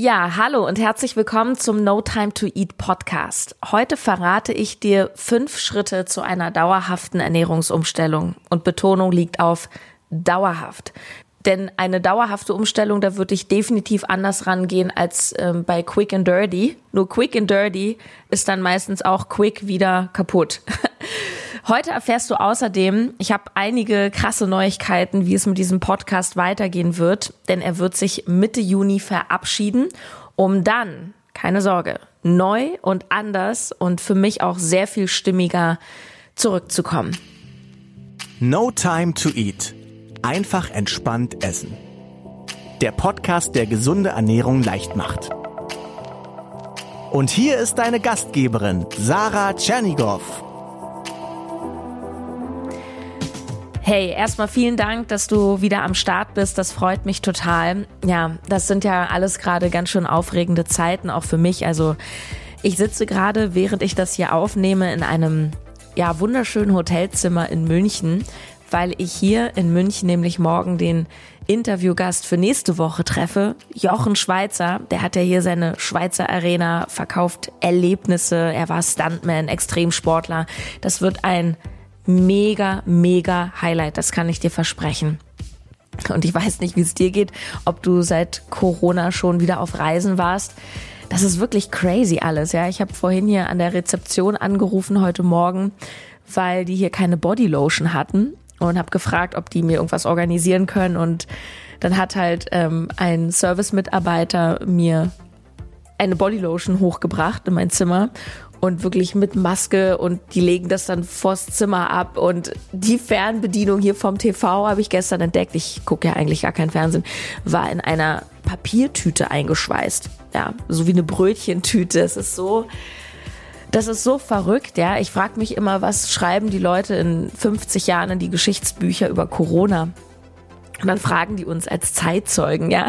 Ja, hallo und herzlich willkommen zum No Time to Eat Podcast. Heute verrate ich dir fünf Schritte zu einer dauerhaften Ernährungsumstellung und Betonung liegt auf dauerhaft. Denn eine dauerhafte Umstellung, da würde ich definitiv anders rangehen als ähm, bei Quick and Dirty. Nur Quick and Dirty ist dann meistens auch quick wieder kaputt. Heute erfährst du außerdem, ich habe einige krasse Neuigkeiten, wie es mit diesem Podcast weitergehen wird, denn er wird sich Mitte Juni verabschieden, um dann, keine Sorge, neu und anders und für mich auch sehr viel stimmiger zurückzukommen. No Time to Eat. Einfach entspannt essen. Der Podcast, der gesunde Ernährung leicht macht. Und hier ist deine Gastgeberin, Sarah Tschernigow. Hey, erstmal vielen Dank, dass du wieder am Start bist. Das freut mich total. Ja, das sind ja alles gerade ganz schön aufregende Zeiten, auch für mich. Also ich sitze gerade, während ich das hier aufnehme, in einem ja wunderschönen Hotelzimmer in München, weil ich hier in München nämlich morgen den Interviewgast für nächste Woche treffe, Jochen Schweizer. Der hat ja hier seine Schweizer Arena verkauft, Erlebnisse. Er war Stuntman, Extremsportler. Das wird ein mega, mega Highlight. Das kann ich dir versprechen. Und ich weiß nicht, wie es dir geht, ob du seit Corona schon wieder auf Reisen warst. Das ist wirklich crazy alles, ja. Ich habe vorhin hier an der Rezeption angerufen heute Morgen, weil die hier keine Bodylotion hatten und habe gefragt, ob die mir irgendwas organisieren können. Und dann hat halt ähm, ein Service-Mitarbeiter mir eine Bodylotion hochgebracht in mein Zimmer und wirklich mit Maske und die legen das dann vors Zimmer ab und die Fernbedienung hier vom TV habe ich gestern entdeckt. Ich gucke ja eigentlich gar kein Fernsehen, war in einer Papiertüte eingeschweißt. Ja, so wie eine Brötchentüte. Es ist so, das ist so verrückt, ja. Ich frage mich immer, was schreiben die Leute in 50 Jahren in die Geschichtsbücher über Corona? Und dann fragen die uns als Zeitzeugen, ja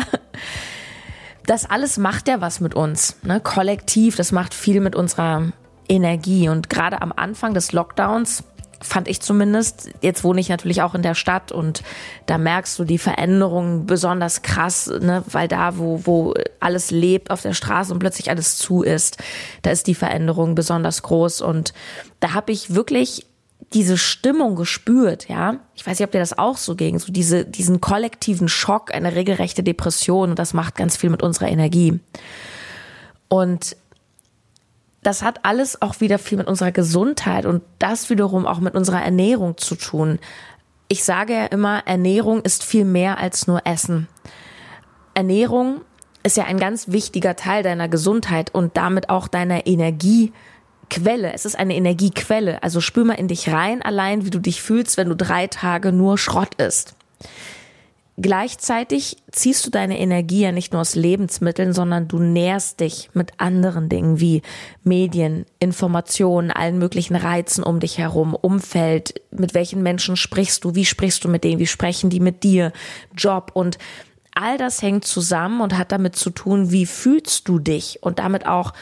das alles macht ja was mit uns, ne? kollektiv, das macht viel mit unserer Energie. Und gerade am Anfang des Lockdowns fand ich zumindest, jetzt wohne ich natürlich auch in der Stadt und da merkst du die Veränderungen besonders krass, ne? weil da, wo, wo alles lebt auf der Straße und plötzlich alles zu ist, da ist die Veränderung besonders groß. Und da habe ich wirklich diese Stimmung gespürt, ja. Ich weiß nicht, ob dir das auch so ging, so diese, diesen kollektiven Schock, eine regelrechte Depression und das macht ganz viel mit unserer Energie. Und das hat alles auch wieder viel mit unserer Gesundheit und das wiederum auch mit unserer Ernährung zu tun. Ich sage ja immer, Ernährung ist viel mehr als nur Essen. Ernährung ist ja ein ganz wichtiger Teil deiner Gesundheit und damit auch deiner Energie, Quelle. Es ist eine Energiequelle. Also spür mal in dich rein, allein wie du dich fühlst, wenn du drei Tage nur Schrott isst. Gleichzeitig ziehst du deine Energie ja nicht nur aus Lebensmitteln, sondern du nährst dich mit anderen Dingen wie Medien, Informationen, allen möglichen Reizen um dich herum, Umfeld, mit welchen Menschen sprichst du, wie sprichst du mit denen, wie sprechen die mit dir, Job. Und all das hängt zusammen und hat damit zu tun, wie fühlst du dich? Und damit auch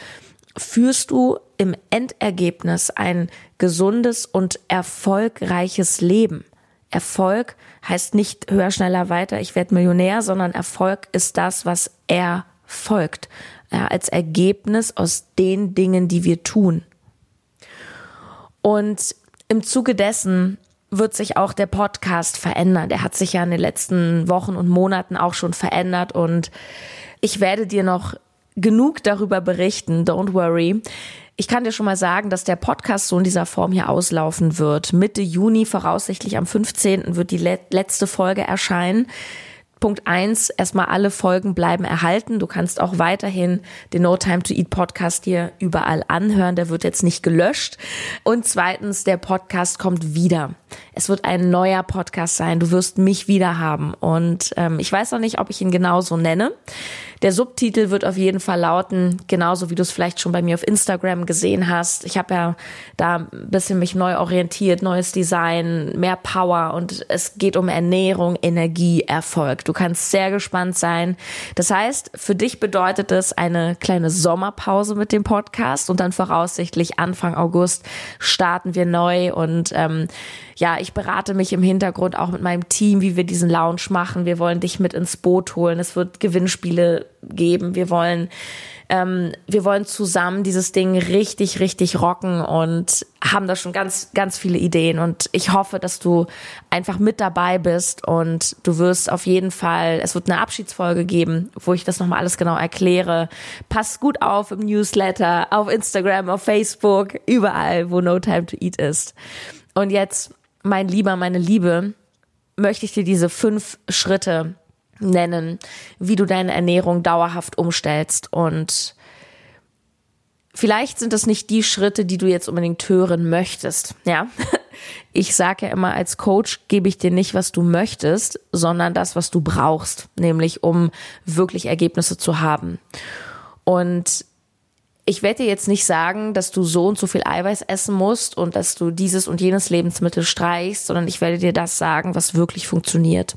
führst du im Endergebnis ein gesundes und erfolgreiches Leben. Erfolg heißt nicht höher, schneller, weiter, ich werde Millionär, sondern Erfolg ist das, was er folgt. Ja, als Ergebnis aus den Dingen, die wir tun. Und im Zuge dessen wird sich auch der Podcast verändern. Der hat sich ja in den letzten Wochen und Monaten auch schon verändert und ich werde dir noch genug darüber berichten, don't worry. Ich kann dir schon mal sagen, dass der Podcast so in dieser Form hier auslaufen wird. Mitte Juni, voraussichtlich am 15. wird die letzte Folge erscheinen. Punkt eins, erstmal alle Folgen bleiben erhalten. Du kannst auch weiterhin den No Time to Eat Podcast hier überall anhören. Der wird jetzt nicht gelöscht. Und zweitens, der Podcast kommt wieder. Es wird ein neuer Podcast sein. Du wirst mich wieder haben. Und ähm, ich weiß noch nicht, ob ich ihn genauso nenne. Der Subtitel wird auf jeden Fall lauten, genauso wie du es vielleicht schon bei mir auf Instagram gesehen hast. Ich habe ja da ein bisschen mich neu orientiert, neues Design, mehr Power und es geht um Ernährung, Energie, Erfolg. Du kannst sehr gespannt sein. Das heißt, für dich bedeutet es eine kleine Sommerpause mit dem Podcast und dann voraussichtlich Anfang August starten wir neu und ähm, ja, ich ich berate mich im Hintergrund auch mit meinem Team, wie wir diesen Lounge machen. Wir wollen dich mit ins Boot holen. Es wird Gewinnspiele geben. Wir wollen ähm, wir wollen zusammen dieses Ding richtig, richtig rocken und haben da schon ganz, ganz viele Ideen. Und ich hoffe, dass du einfach mit dabei bist und du wirst auf jeden Fall, es wird eine Abschiedsfolge geben, wo ich das nochmal alles genau erkläre. Pass gut auf im Newsletter, auf Instagram, auf Facebook, überall, wo No Time to Eat ist. Und jetzt, mein Lieber, meine Liebe, möchte ich dir diese fünf Schritte nennen, wie du deine Ernährung dauerhaft umstellst. Und vielleicht sind das nicht die Schritte, die du jetzt unbedingt hören möchtest. Ja, ich sage ja immer, als Coach gebe ich dir nicht, was du möchtest, sondern das, was du brauchst, nämlich um wirklich Ergebnisse zu haben. Und ich werde dir jetzt nicht sagen, dass du so und so viel Eiweiß essen musst und dass du dieses und jenes Lebensmittel streichst, sondern ich werde dir das sagen, was wirklich funktioniert.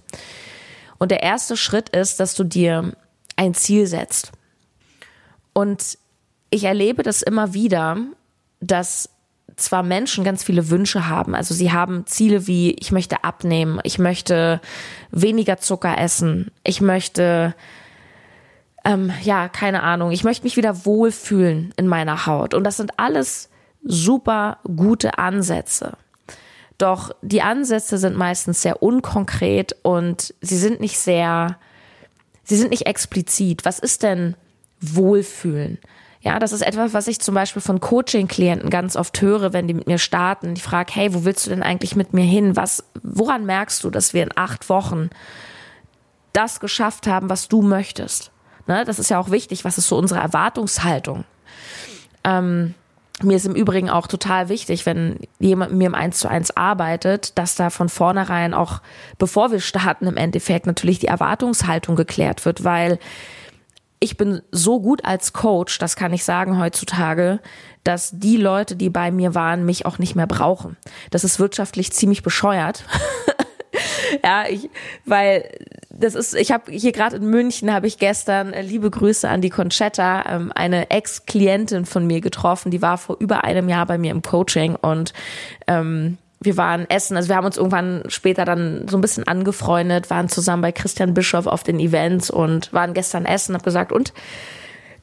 Und der erste Schritt ist, dass du dir ein Ziel setzt. Und ich erlebe das immer wieder, dass zwar Menschen ganz viele Wünsche haben, also sie haben Ziele wie ich möchte abnehmen, ich möchte weniger Zucker essen, ich möchte ähm, ja keine Ahnung, ich möchte mich wieder wohlfühlen in meiner Haut und das sind alles super gute Ansätze. Doch die Ansätze sind meistens sehr unkonkret und sie sind nicht sehr, sie sind nicht explizit. Was ist denn Wohlfühlen? Ja, das ist etwas, was ich zum Beispiel von Coaching-Klienten ganz oft höre, wenn die mit mir starten. Ich frage, hey, wo willst du denn eigentlich mit mir hin? Was, woran merkst du, dass wir in acht Wochen das geschafft haben, was du möchtest? Ne, das ist ja auch wichtig. Was ist so unsere Erwartungshaltung? Ähm, mir ist im Übrigen auch total wichtig, wenn jemand mit mir im Eins zu eins arbeitet, dass da von vornherein auch, bevor wir starten, im Endeffekt natürlich die Erwartungshaltung geklärt wird, weil ich bin so gut als Coach, das kann ich sagen heutzutage, dass die Leute, die bei mir waren, mich auch nicht mehr brauchen. Das ist wirtschaftlich ziemlich bescheuert. ja, ich, weil das ist, ich habe hier gerade in München habe ich gestern äh, liebe Grüße an die Conchetta, ähm, eine Ex-Klientin von mir getroffen, die war vor über einem Jahr bei mir im Coaching und ähm, wir waren essen, also wir haben uns irgendwann später dann so ein bisschen angefreundet, waren zusammen bei Christian Bischof auf den Events und waren gestern essen, hab gesagt, und?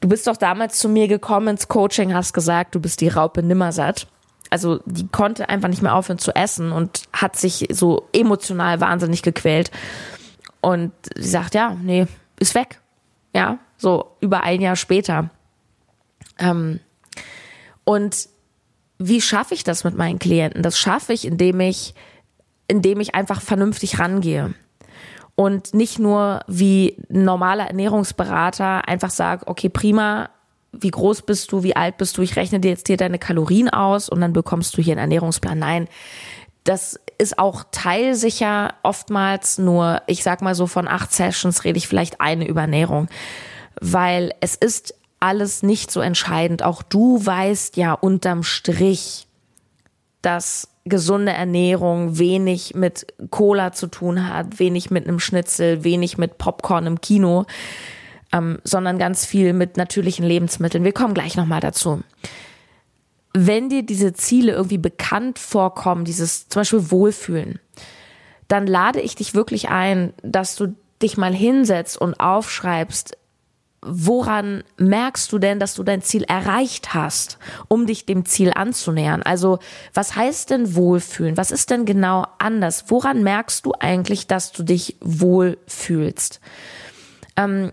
Du bist doch damals zu mir gekommen ins Coaching, hast gesagt, du bist die Raupe Nimmersatt. Also die konnte einfach nicht mehr aufhören zu essen und hat sich so emotional wahnsinnig gequält. Und sie sagt, ja, nee, ist weg. Ja, so über ein Jahr später. Ähm, und wie schaffe ich das mit meinen Klienten? Das schaffe ich, indem ich, indem ich einfach vernünftig rangehe. Und nicht nur wie ein normaler Ernährungsberater einfach sage, okay, prima, wie groß bist du, wie alt bist du, ich rechne dir jetzt hier deine Kalorien aus und dann bekommst du hier einen Ernährungsplan. Nein, das ist auch teilsicher oftmals nur, ich sag mal so von acht Sessions rede ich vielleicht eine über Ernährung, weil es ist alles nicht so entscheidend. Auch du weißt ja unterm Strich, dass gesunde Ernährung wenig mit Cola zu tun hat, wenig mit einem Schnitzel, wenig mit Popcorn im Kino ähm, sondern ganz viel mit natürlichen Lebensmitteln. Wir kommen gleich nochmal dazu. Wenn dir diese Ziele irgendwie bekannt vorkommen, dieses zum Beispiel Wohlfühlen, dann lade ich dich wirklich ein, dass du dich mal hinsetzt und aufschreibst, woran merkst du denn, dass du dein Ziel erreicht hast, um dich dem Ziel anzunähern? Also, was heißt denn Wohlfühlen? Was ist denn genau anders? Woran merkst du eigentlich, dass du dich wohlfühlst? Ähm,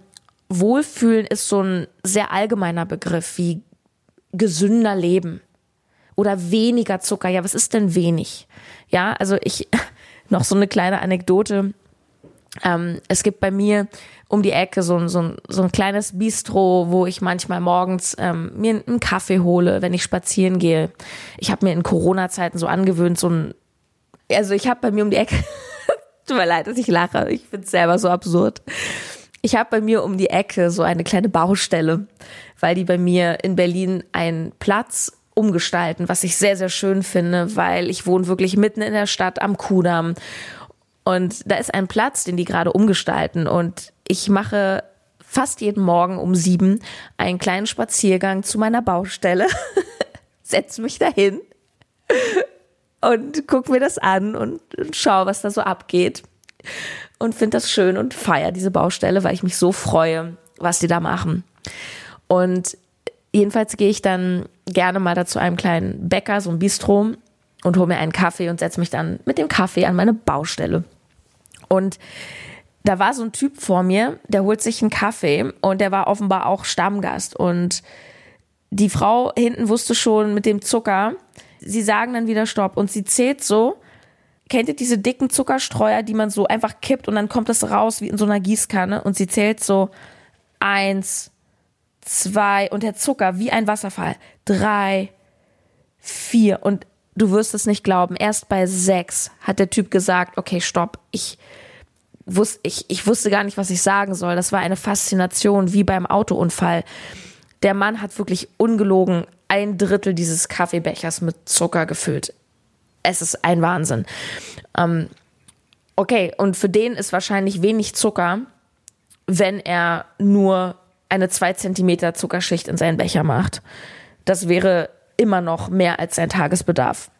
Wohlfühlen ist so ein sehr allgemeiner Begriff wie gesünder Leben oder weniger Zucker. Ja, was ist denn wenig? Ja, also ich, noch so eine kleine Anekdote. Ähm, es gibt bei mir um die Ecke so ein, so so ein kleines Bistro, wo ich manchmal morgens ähm, mir einen Kaffee hole, wenn ich spazieren gehe. Ich habe mir in Corona-Zeiten so angewöhnt, so ein, also ich habe bei mir um die Ecke, tut mir leid, dass ich lache, ich finde es selber so absurd. Ich habe bei mir um die Ecke so eine kleine Baustelle, weil die bei mir in Berlin einen Platz umgestalten, was ich sehr, sehr schön finde, weil ich wohne wirklich mitten in der Stadt am Kudamm. Und da ist ein Platz, den die gerade umgestalten. Und ich mache fast jeden Morgen um sieben einen kleinen Spaziergang zu meiner Baustelle, setze mich dahin und guck mir das an und, und schau, was da so abgeht. Und finde das schön und feier diese Baustelle, weil ich mich so freue, was die da machen. Und jedenfalls gehe ich dann gerne mal da zu einem kleinen Bäcker, so ein Bistro, und hole mir einen Kaffee und setze mich dann mit dem Kaffee an meine Baustelle. Und da war so ein Typ vor mir, der holt sich einen Kaffee und der war offenbar auch Stammgast. Und die Frau hinten wusste schon mit dem Zucker, sie sagen dann wieder Stopp und sie zählt so. Kennt ihr diese dicken Zuckerstreuer, die man so einfach kippt und dann kommt das raus wie in so einer Gießkanne und sie zählt so eins, zwei und der Zucker wie ein Wasserfall. Drei, vier und du wirst es nicht glauben. Erst bei sechs hat der Typ gesagt, okay, stopp, ich, wusste, ich, ich wusste gar nicht, was ich sagen soll. Das war eine Faszination wie beim Autounfall. Der Mann hat wirklich ungelogen ein Drittel dieses Kaffeebechers mit Zucker gefüllt. Es ist ein Wahnsinn. Ähm, okay, und für den ist wahrscheinlich wenig Zucker, wenn er nur eine zwei Zentimeter Zuckerschicht in seinen Becher macht. Das wäre immer noch mehr als sein Tagesbedarf.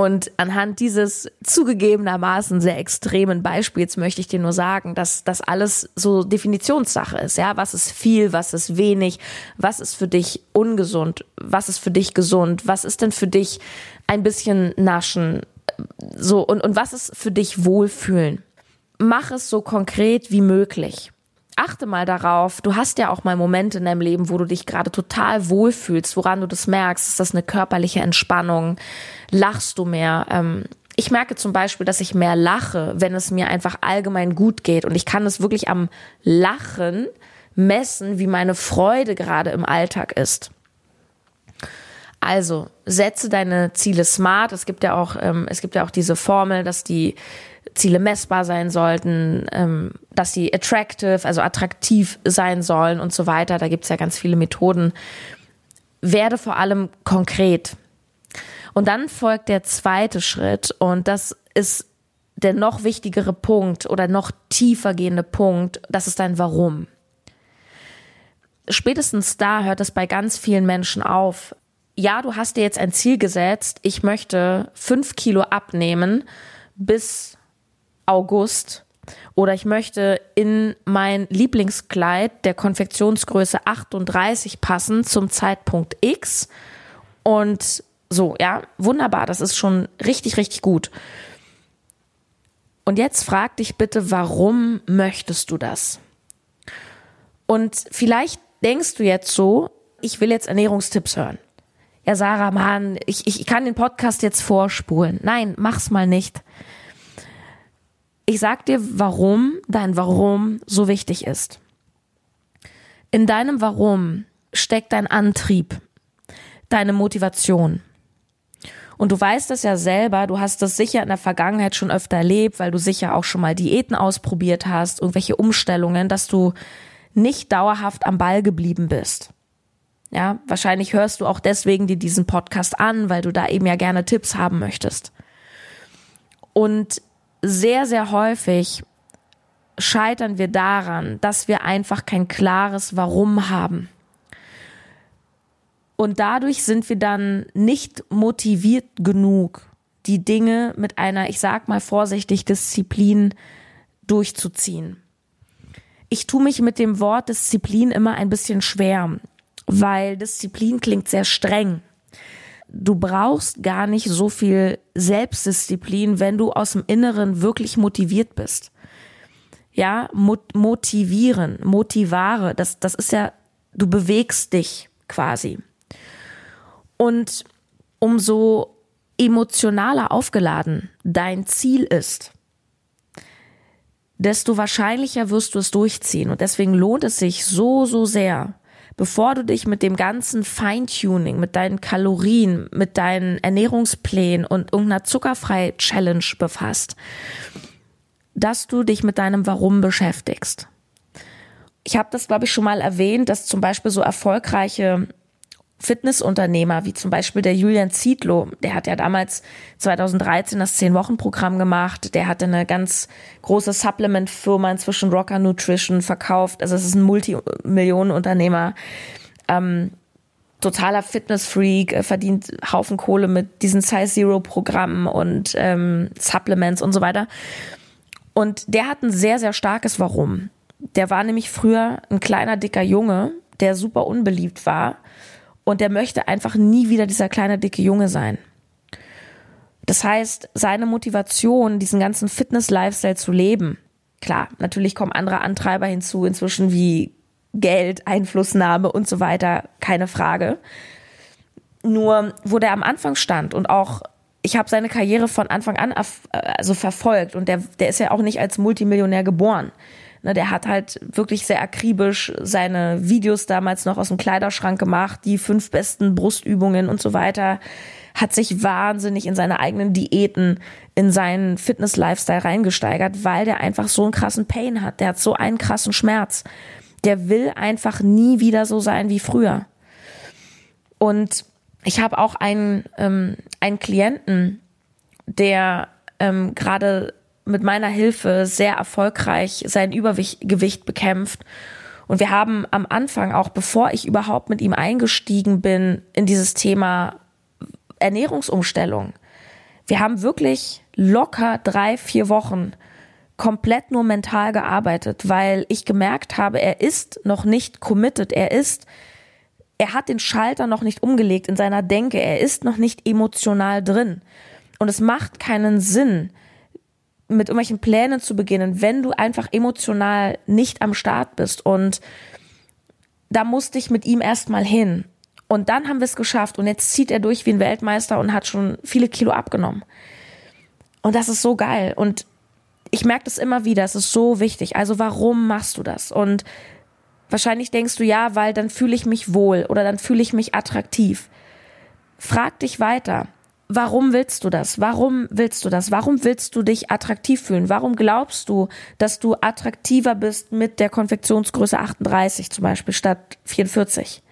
Und anhand dieses zugegebenermaßen sehr extremen Beispiels möchte ich dir nur sagen, dass das alles so Definitionssache ist. Ja, was ist viel, was ist wenig, was ist für dich ungesund, was ist für dich gesund, was ist denn für dich ein bisschen naschen, so und, und was ist für dich Wohlfühlen. Mach es so konkret wie möglich achte mal darauf, du hast ja auch mal Momente in deinem Leben, wo du dich gerade total wohlfühlst, woran du das merkst. Ist das eine körperliche Entspannung? Lachst du mehr? Ähm, ich merke zum Beispiel, dass ich mehr lache, wenn es mir einfach allgemein gut geht. Und ich kann es wirklich am Lachen messen, wie meine Freude gerade im Alltag ist. Also setze deine Ziele smart. Es gibt ja auch, ähm, es gibt ja auch diese Formel, dass die Ziele messbar sein sollten, ähm, dass sie attractive, also attraktiv sein sollen und so weiter. Da gibt es ja ganz viele Methoden. Werde vor allem konkret. Und dann folgt der zweite Schritt und das ist der noch wichtigere Punkt oder noch tiefer gehende Punkt, das ist dein Warum. Spätestens da hört es bei ganz vielen Menschen auf. Ja, du hast dir jetzt ein Ziel gesetzt, ich möchte fünf Kilo abnehmen bis August oder ich möchte in mein Lieblingskleid der Konfektionsgröße 38 passen zum Zeitpunkt X und so, ja, wunderbar, das ist schon richtig, richtig gut. Und jetzt frag dich bitte, warum möchtest du das? Und vielleicht denkst du jetzt so, ich will jetzt Ernährungstipps hören. Ja, Sarah, Mann, ich, ich kann den Podcast jetzt vorspulen. Nein, mach's mal nicht. Ich sag dir, warum dein Warum so wichtig ist. In deinem Warum steckt dein Antrieb, deine Motivation. Und du weißt es ja selber, du hast das sicher in der Vergangenheit schon öfter erlebt, weil du sicher auch schon mal Diäten ausprobiert hast, irgendwelche Umstellungen, dass du nicht dauerhaft am Ball geblieben bist. Ja, wahrscheinlich hörst du auch deswegen dir diesen Podcast an, weil du da eben ja gerne Tipps haben möchtest. Und sehr, sehr häufig scheitern wir daran, dass wir einfach kein klares Warum haben. Und dadurch sind wir dann nicht motiviert genug, die Dinge mit einer, ich sag mal vorsichtig, Disziplin durchzuziehen. Ich tue mich mit dem Wort Disziplin immer ein bisschen schwer, weil Disziplin klingt sehr streng du brauchst gar nicht so viel Selbstdisziplin, wenn du aus dem Inneren wirklich motiviert bist. Ja, mot motivieren, motivare, das, das ist ja, du bewegst dich quasi. Und umso emotionaler aufgeladen dein Ziel ist, desto wahrscheinlicher wirst du es durchziehen. Und deswegen lohnt es sich so, so sehr, bevor du dich mit dem ganzen Feintuning, mit deinen Kalorien, mit deinen Ernährungsplänen und irgendeiner zuckerfrei Challenge befasst, dass du dich mit deinem Warum beschäftigst. Ich habe das, glaube ich, schon mal erwähnt, dass zum Beispiel so erfolgreiche Fitnessunternehmer, wie zum Beispiel der Julian Zietlow, der hat ja damals 2013 das 10-Wochen-Programm gemacht, der hatte eine ganz große Supplement-Firma inzwischen Rocker Nutrition verkauft, also es ist ein Multimillionenunternehmer. Ähm, totaler Fitness-Freak, äh, verdient Haufen Kohle mit diesen Size Zero-Programmen und ähm, Supplements und so weiter. Und der hat ein sehr, sehr starkes Warum. Der war nämlich früher ein kleiner, dicker Junge, der super unbeliebt war. Und der möchte einfach nie wieder dieser kleine, dicke Junge sein. Das heißt, seine Motivation, diesen ganzen Fitness-Lifestyle zu leben, klar, natürlich kommen andere Antreiber hinzu, inzwischen wie Geld, Einflussnahme und so weiter, keine Frage. Nur, wo der am Anfang stand und auch, ich habe seine Karriere von Anfang an also verfolgt und der, der ist ja auch nicht als Multimillionär geboren. Ne, der hat halt wirklich sehr akribisch seine Videos damals noch aus dem Kleiderschrank gemacht, die fünf besten Brustübungen und so weiter, hat sich wahnsinnig in seine eigenen Diäten, in seinen Fitness-Lifestyle reingesteigert, weil der einfach so einen krassen Pain hat. Der hat so einen krassen Schmerz der will einfach nie wieder so sein wie früher. Und ich habe auch einen, ähm, einen Klienten, der ähm, gerade mit meiner Hilfe sehr erfolgreich sein Übergewicht bekämpft. Und wir haben am Anfang, auch bevor ich überhaupt mit ihm eingestiegen bin, in dieses Thema Ernährungsumstellung, wir haben wirklich locker drei, vier Wochen komplett nur mental gearbeitet, weil ich gemerkt habe, er ist noch nicht committed, er ist, er hat den Schalter noch nicht umgelegt in seiner Denke, er ist noch nicht emotional drin. Und es macht keinen Sinn, mit irgendwelchen Plänen zu beginnen, wenn du einfach emotional nicht am Start bist. Und da musste ich mit ihm erstmal hin. Und dann haben wir es geschafft. Und jetzt zieht er durch wie ein Weltmeister und hat schon viele Kilo abgenommen. Und das ist so geil. Und ich merke das immer wieder, es ist so wichtig. Also warum machst du das? Und wahrscheinlich denkst du ja, weil dann fühle ich mich wohl oder dann fühle ich mich attraktiv. Frag dich weiter. Warum willst du das? Warum willst du das? Warum willst du dich attraktiv fühlen? Warum glaubst du, dass du attraktiver bist mit der Konfektionsgröße 38 zum Beispiel statt 44?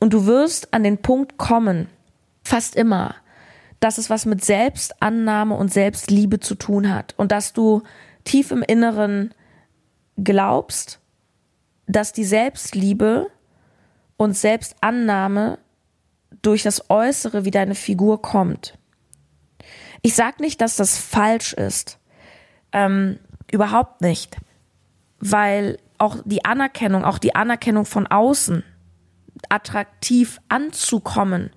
Und du wirst an den Punkt kommen, fast immer, dass es was mit Selbstannahme und Selbstliebe zu tun hat und dass du tief im Inneren glaubst, dass die Selbstliebe und Selbstannahme durch das Äußere wie deine Figur kommt. Ich sag nicht, dass das falsch ist. Ähm, überhaupt nicht. Weil auch die Anerkennung, auch die Anerkennung von außen, attraktiv anzukommen,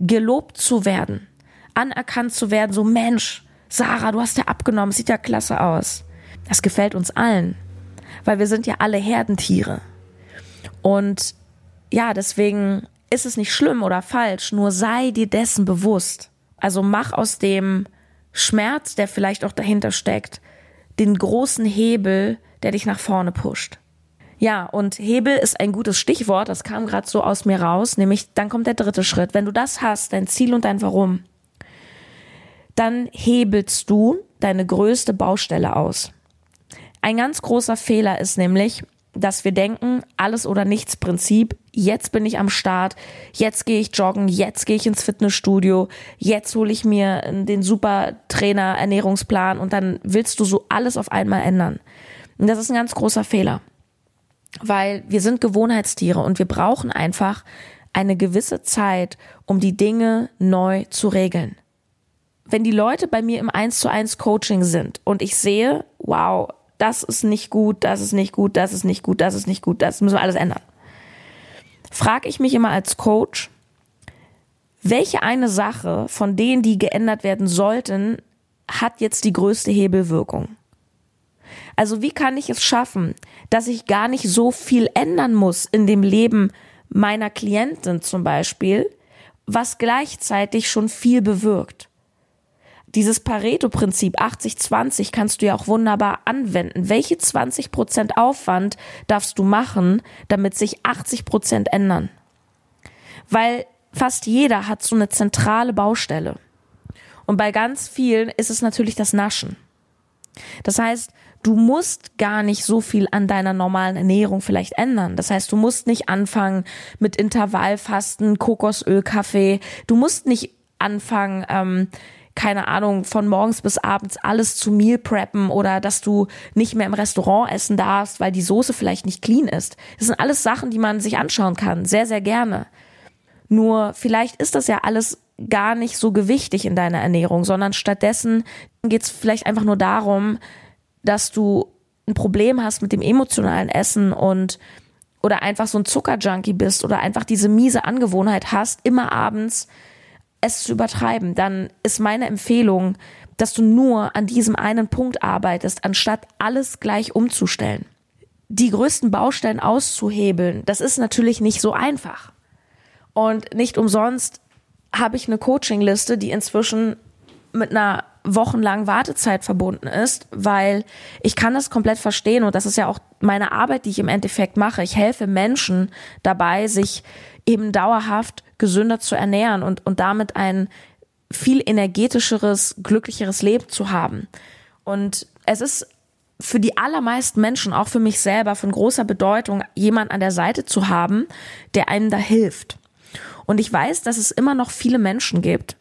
gelobt zu werden, anerkannt zu werden, so Mensch, Sarah, du hast ja abgenommen, sieht ja klasse aus. Das gefällt uns allen, weil wir sind ja alle Herdentiere. Und ja, deswegen ist es nicht schlimm oder falsch, nur sei dir dessen bewusst. Also mach aus dem Schmerz, der vielleicht auch dahinter steckt, den großen Hebel, der dich nach vorne pusht. Ja, und Hebel ist ein gutes Stichwort, das kam gerade so aus mir raus, nämlich dann kommt der dritte Schritt. Wenn du das hast, dein Ziel und dein Warum, dann hebelst du deine größte Baustelle aus. Ein ganz großer Fehler ist nämlich, dass wir denken, alles oder nichts Prinzip, jetzt bin ich am Start, jetzt gehe ich joggen, jetzt gehe ich ins Fitnessstudio, jetzt hole ich mir den super Trainer Ernährungsplan und dann willst du so alles auf einmal ändern. Und das ist ein ganz großer Fehler weil wir sind Gewohnheitstiere und wir brauchen einfach eine gewisse Zeit, um die Dinge neu zu regeln. Wenn die Leute bei mir im 1 zu 1 Coaching sind und ich sehe, wow, das ist nicht gut, das ist nicht gut, das ist nicht gut, das ist nicht gut, das müssen wir alles ändern. Frage ich mich immer als Coach, welche eine Sache von denen, die geändert werden sollten, hat jetzt die größte Hebelwirkung? Also wie kann ich es schaffen, dass ich gar nicht so viel ändern muss in dem Leben meiner Klientin zum Beispiel, was gleichzeitig schon viel bewirkt? Dieses Pareto-Prinzip 80-20 kannst du ja auch wunderbar anwenden. Welche 20 Prozent Aufwand darfst du machen, damit sich 80 Prozent ändern? Weil fast jeder hat so eine zentrale Baustelle. Und bei ganz vielen ist es natürlich das Naschen. Das heißt, du musst gar nicht so viel an deiner normalen Ernährung vielleicht ändern. Das heißt, du musst nicht anfangen mit Intervallfasten, Kokosöl, Kaffee. Du musst nicht anfangen, ähm, keine Ahnung, von morgens bis abends alles zu Meal preppen oder dass du nicht mehr im Restaurant essen darfst, weil die Soße vielleicht nicht clean ist. Das sind alles Sachen, die man sich anschauen kann, sehr, sehr gerne. Nur vielleicht ist das ja alles gar nicht so gewichtig in deiner Ernährung, sondern stattdessen geht es vielleicht einfach nur darum, dass du ein Problem hast mit dem emotionalen Essen und oder einfach so ein Zuckerjunkie bist oder einfach diese miese Angewohnheit hast, immer abends es zu übertreiben, dann ist meine Empfehlung, dass du nur an diesem einen Punkt arbeitest, anstatt alles gleich umzustellen. Die größten Baustellen auszuhebeln, das ist natürlich nicht so einfach. Und nicht umsonst habe ich eine Coachingliste, die inzwischen mit einer wochenlangen Wartezeit verbunden ist, weil ich kann das komplett verstehen und das ist ja auch meine Arbeit, die ich im Endeffekt mache. Ich helfe Menschen dabei, sich eben dauerhaft gesünder zu ernähren und, und damit ein viel energetischeres, glücklicheres Leben zu haben. Und es ist für die allermeisten Menschen, auch für mich selber, von großer Bedeutung, jemand an der Seite zu haben, der einem da hilft. Und ich weiß, dass es immer noch viele Menschen gibt,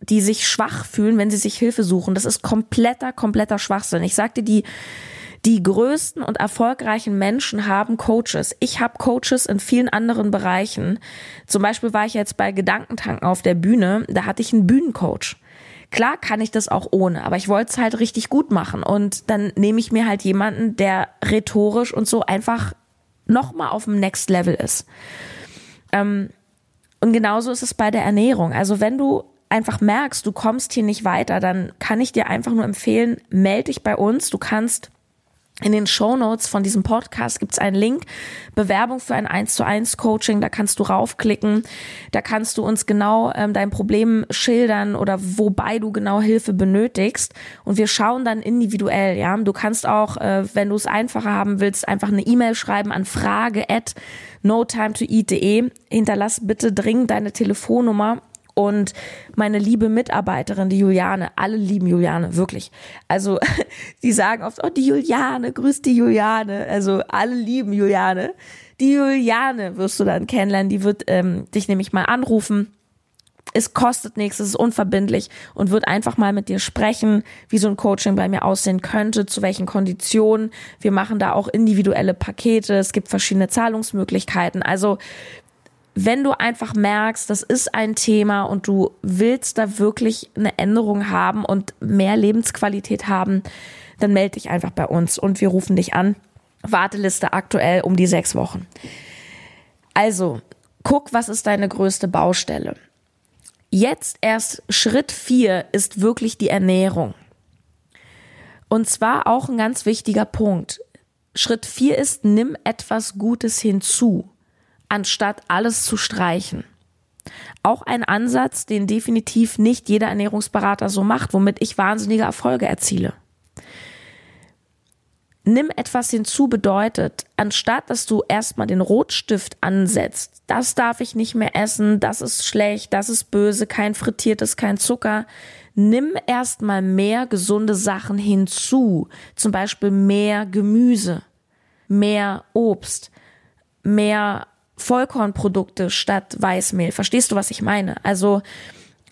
die sich schwach fühlen, wenn sie sich Hilfe suchen. Das ist kompletter, kompletter Schwachsinn. Ich sagte, die, die größten und erfolgreichen Menschen haben Coaches. Ich habe Coaches in vielen anderen Bereichen. Zum Beispiel war ich jetzt bei Gedankentanken auf der Bühne. Da hatte ich einen Bühnencoach. Klar kann ich das auch ohne, aber ich wollte es halt richtig gut machen. Und dann nehme ich mir halt jemanden, der rhetorisch und so einfach nochmal auf dem Next Level ist. Ähm, und genauso ist es bei der Ernährung. Also wenn du einfach merkst, du kommst hier nicht weiter, dann kann ich dir einfach nur empfehlen, melde dich bei uns. Du kannst in den Show Notes von diesem Podcast gibt es einen Link, Bewerbung für ein 1 zu 1 Coaching, da kannst du raufklicken, da kannst du uns genau ähm, dein Problem schildern oder wobei du genau Hilfe benötigst. Und wir schauen dann individuell, ja. Du kannst auch, äh, wenn du es einfacher haben willst, einfach eine E-Mail schreiben an frage at notimetoeat.de, hinterlass bitte dringend deine Telefonnummer und meine liebe Mitarbeiterin, die Juliane, alle lieben Juliane, wirklich. Also die sagen oft, oh, die Juliane, grüß die Juliane. Also alle lieben Juliane. Die Juliane wirst du dann kennenlernen, die wird ähm, dich nämlich mal anrufen. Es kostet nichts, es ist unverbindlich und wird einfach mal mit dir sprechen, wie so ein Coaching bei mir aussehen könnte, zu welchen Konditionen. Wir machen da auch individuelle Pakete, es gibt verschiedene Zahlungsmöglichkeiten. Also wenn du einfach merkst, das ist ein Thema und du willst da wirklich eine Änderung haben und mehr Lebensqualität haben, dann melde dich einfach bei uns und wir rufen dich an. Warteliste aktuell um die sechs Wochen. Also, guck, was ist deine größte Baustelle. Jetzt erst Schritt vier ist wirklich die Ernährung. Und zwar auch ein ganz wichtiger Punkt. Schritt vier ist, nimm etwas Gutes hinzu anstatt alles zu streichen. Auch ein Ansatz, den definitiv nicht jeder Ernährungsberater so macht, womit ich wahnsinnige Erfolge erziele. Nimm etwas hinzu bedeutet, anstatt dass du erstmal den Rotstift ansetzt, das darf ich nicht mehr essen, das ist schlecht, das ist böse, kein frittiertes, kein Zucker, nimm erstmal mehr gesunde Sachen hinzu, zum Beispiel mehr Gemüse, mehr Obst, mehr Vollkornprodukte statt Weißmehl. Verstehst du, was ich meine? Also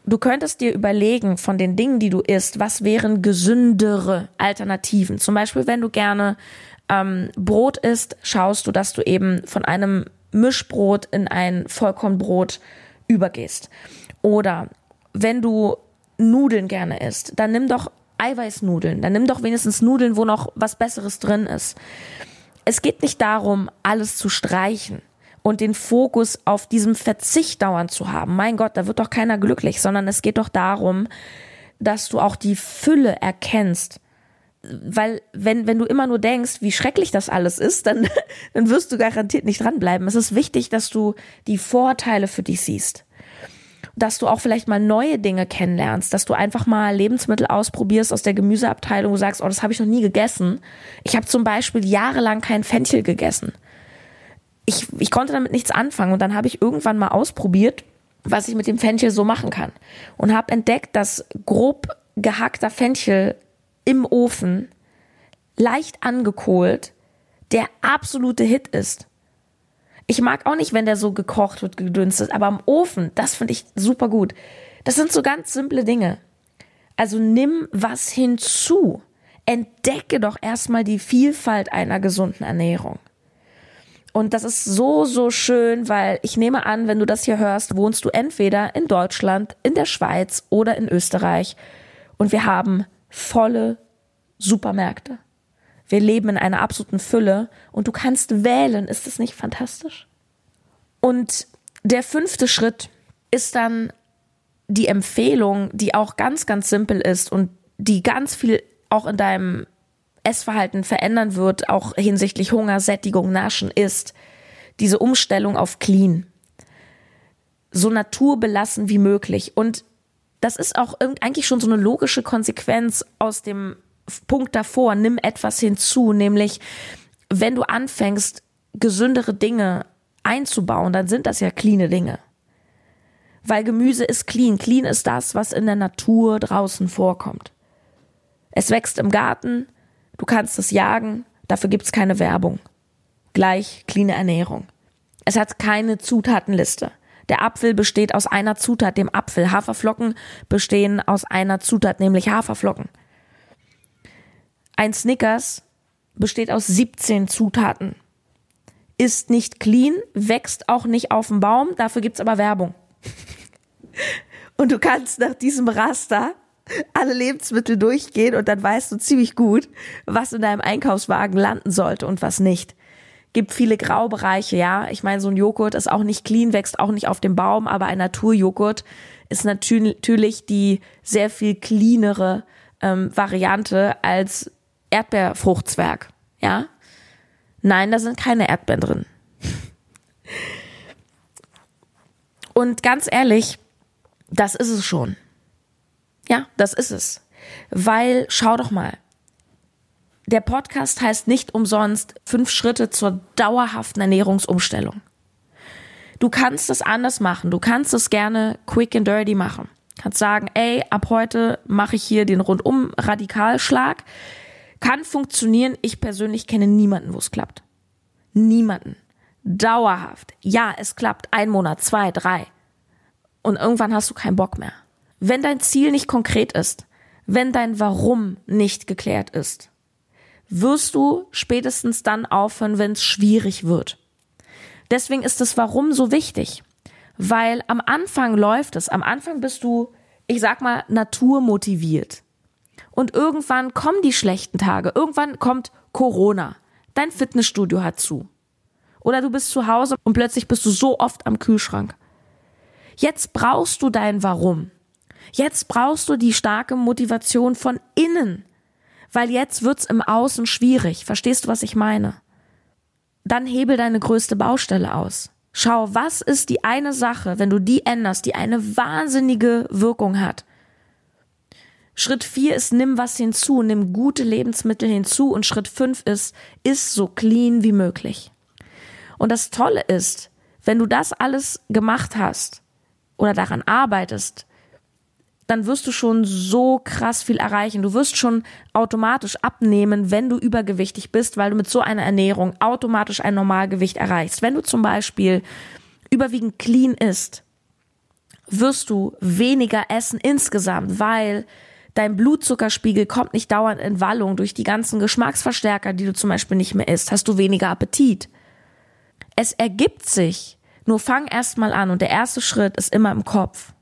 du könntest dir überlegen von den Dingen, die du isst, was wären gesündere Alternativen. Zum Beispiel, wenn du gerne ähm, Brot isst, schaust du, dass du eben von einem Mischbrot in ein Vollkornbrot übergehst. Oder wenn du Nudeln gerne isst, dann nimm doch Eiweißnudeln. Dann nimm doch wenigstens Nudeln, wo noch was Besseres drin ist. Es geht nicht darum, alles zu streichen und den Fokus auf diesem Verzicht dauernd zu haben. Mein Gott, da wird doch keiner glücklich, sondern es geht doch darum, dass du auch die Fülle erkennst. Weil wenn, wenn du immer nur denkst, wie schrecklich das alles ist, dann, dann wirst du garantiert nicht dranbleiben. Es ist wichtig, dass du die Vorteile für dich siehst. Dass du auch vielleicht mal neue Dinge kennenlernst, dass du einfach mal Lebensmittel ausprobierst aus der Gemüseabteilung und sagst, oh, das habe ich noch nie gegessen. Ich habe zum Beispiel jahrelang kein Fenchel gegessen ich, ich konnte damit nichts anfangen und dann habe ich irgendwann mal ausprobiert, was ich mit dem Fenchel so machen kann und habe entdeckt, dass grob gehackter Fenchel im Ofen leicht angekohlt der absolute Hit ist. Ich mag auch nicht, wenn der so gekocht wird, gedünstet, aber im Ofen, das finde ich super gut. Das sind so ganz simple Dinge. Also nimm was hinzu. Entdecke doch erstmal die Vielfalt einer gesunden Ernährung. Und das ist so, so schön, weil ich nehme an, wenn du das hier hörst, wohnst du entweder in Deutschland, in der Schweiz oder in Österreich. Und wir haben volle Supermärkte. Wir leben in einer absoluten Fülle und du kannst wählen. Ist das nicht fantastisch? Und der fünfte Schritt ist dann die Empfehlung, die auch ganz, ganz simpel ist und die ganz viel auch in deinem Essverhalten verändern wird, auch hinsichtlich Hunger, Sättigung, Naschen, ist diese Umstellung auf clean. So naturbelassen wie möglich. Und das ist auch eigentlich schon so eine logische Konsequenz aus dem Punkt davor. Nimm etwas hinzu, nämlich wenn du anfängst, gesündere Dinge einzubauen, dann sind das ja cleane Dinge. Weil Gemüse ist clean. Clean ist das, was in der Natur draußen vorkommt. Es wächst im Garten, Du kannst es jagen, dafür gibt's keine Werbung. Gleich cleane Ernährung. Es hat keine Zutatenliste. Der Apfel besteht aus einer Zutat, dem Apfel. Haferflocken bestehen aus einer Zutat, nämlich Haferflocken. Ein Snickers besteht aus 17 Zutaten. Ist nicht clean, wächst auch nicht auf dem Baum, dafür gibt's aber Werbung. Und du kannst nach diesem Raster alle Lebensmittel durchgehen und dann weißt du ziemlich gut, was in deinem Einkaufswagen landen sollte und was nicht. Gibt viele Graubereiche, ja. Ich meine, so ein Joghurt ist auch nicht clean, wächst auch nicht auf dem Baum, aber ein Naturjoghurt ist natürlich die sehr viel cleanere ähm, Variante als Erdbeerfruchtzwerg, ja. Nein, da sind keine Erdbeeren drin. Und ganz ehrlich, das ist es schon. Ja, das ist es. Weil, schau doch mal, der Podcast heißt nicht umsonst fünf Schritte zur dauerhaften Ernährungsumstellung. Du kannst es anders machen. Du kannst es gerne quick and dirty machen. Kannst sagen, ey, ab heute mache ich hier den rundum Radikalschlag. Kann funktionieren. Ich persönlich kenne niemanden, wo es klappt. Niemanden. Dauerhaft. Ja, es klappt. Ein Monat, zwei, drei. Und irgendwann hast du keinen Bock mehr. Wenn dein Ziel nicht konkret ist, wenn dein Warum nicht geklärt ist, wirst du spätestens dann aufhören, wenn es schwierig wird. Deswegen ist das Warum so wichtig, weil am Anfang läuft es, am Anfang bist du, ich sag mal, naturmotiviert. Und irgendwann kommen die schlechten Tage, irgendwann kommt Corona, dein Fitnessstudio hat zu. Oder du bist zu Hause und plötzlich bist du so oft am Kühlschrank. Jetzt brauchst du dein Warum. Jetzt brauchst du die starke Motivation von innen, weil jetzt wird's im Außen schwierig. Verstehst du, was ich meine? Dann hebel deine größte Baustelle aus. Schau, was ist die eine Sache, wenn du die änderst, die eine wahnsinnige Wirkung hat. Schritt vier ist, nimm was hinzu, nimm gute Lebensmittel hinzu und Schritt fünf ist, iss so clean wie möglich. Und das Tolle ist, wenn du das alles gemacht hast oder daran arbeitest, dann wirst du schon so krass viel erreichen. Du wirst schon automatisch abnehmen, wenn du übergewichtig bist, weil du mit so einer Ernährung automatisch ein Normalgewicht erreichst. Wenn du zum Beispiel überwiegend clean isst, wirst du weniger essen insgesamt, weil dein Blutzuckerspiegel kommt nicht dauernd in Wallung durch die ganzen Geschmacksverstärker, die du zum Beispiel nicht mehr isst, hast du weniger Appetit. Es ergibt sich. Nur fang erst mal an und der erste Schritt ist immer im Kopf.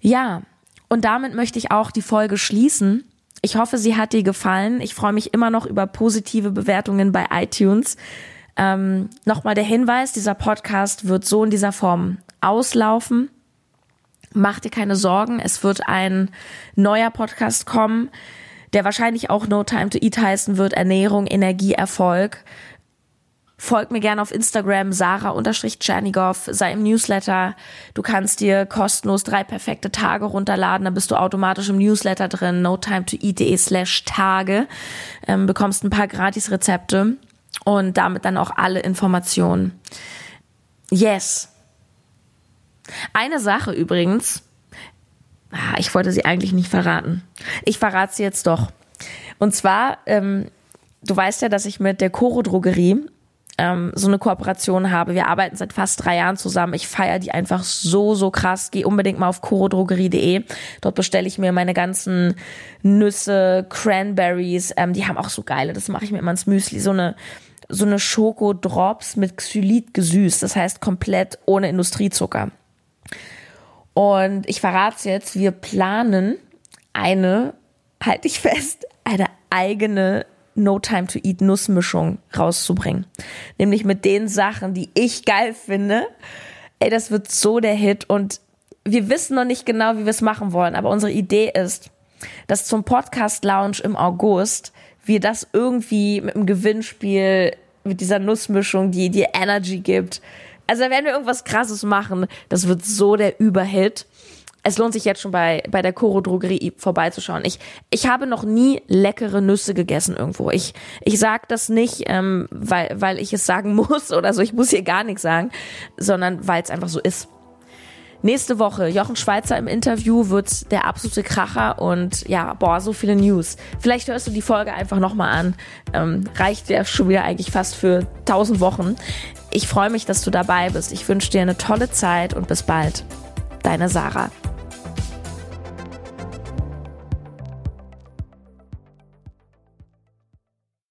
Ja, und damit möchte ich auch die Folge schließen. Ich hoffe, sie hat dir gefallen. Ich freue mich immer noch über positive Bewertungen bei iTunes. Ähm, Nochmal der Hinweis, dieser Podcast wird so in dieser Form auslaufen. Mach dir keine Sorgen, es wird ein neuer Podcast kommen, der wahrscheinlich auch No Time to Eat heißen wird, Ernährung, Energie, Erfolg. Folg mir gerne auf Instagram, Sarah-Tschernigow, sei im Newsletter. Du kannst dir kostenlos drei perfekte Tage runterladen, dann bist du automatisch im Newsletter drin, no time to eat.de slash Tage, ähm, bekommst ein paar Gratis-Rezepte und damit dann auch alle Informationen. Yes. Eine Sache übrigens, ah, ich wollte sie eigentlich nicht verraten. Ich verrate sie jetzt doch. Und zwar, ähm, du weißt ja, dass ich mit der Coro Drogerie ähm, so eine Kooperation habe. Wir arbeiten seit fast drei Jahren zusammen. Ich feiere die einfach so, so krass. Geh unbedingt mal auf chorodrogerie.de. Dort bestelle ich mir meine ganzen Nüsse, Cranberries. Ähm, die haben auch so geile, das mache ich mir immer ins Müsli. So eine so eine Schokodrops mit Xylit gesüßt. Das heißt komplett ohne Industriezucker. Und ich verrate es jetzt, wir planen eine, halte ich fest, eine eigene No Time to Eat Nussmischung rauszubringen. Nämlich mit den Sachen, die ich geil finde. Ey, das wird so der Hit und wir wissen noch nicht genau, wie wir es machen wollen, aber unsere Idee ist, dass zum Podcast Lounge im August wir das irgendwie mit einem Gewinnspiel, mit dieser Nussmischung, die dir Energy gibt. Also werden wir irgendwas krasses machen. Das wird so der Überhit es lohnt sich jetzt schon bei, bei der Koro Drogerie vorbeizuschauen. Ich, ich habe noch nie leckere Nüsse gegessen irgendwo. Ich, ich sag das nicht, ähm, weil, weil ich es sagen muss oder so. Ich muss hier gar nichts sagen, sondern weil es einfach so ist. Nächste Woche, Jochen Schweizer im Interview wird der absolute Kracher und ja, boah, so viele News. Vielleicht hörst du die Folge einfach nochmal an. Ähm, reicht ja schon wieder eigentlich fast für tausend Wochen. Ich freue mich, dass du dabei bist. Ich wünsche dir eine tolle Zeit und bis bald deine Sarah.